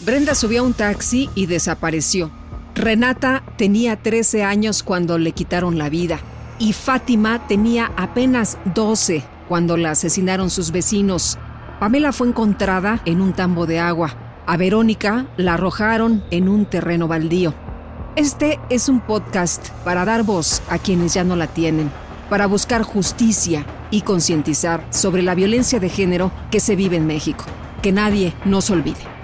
Brenda subió a un taxi y desapareció. Renata tenía 13 años cuando le quitaron la vida y Fátima tenía apenas 12 cuando la asesinaron sus vecinos. Pamela fue encontrada en un tambo de agua. A Verónica la arrojaron en un terreno baldío. Este es un podcast para dar voz a quienes ya no la tienen, para buscar justicia y concientizar sobre la violencia de género que se vive en México. Que nadie nos olvide.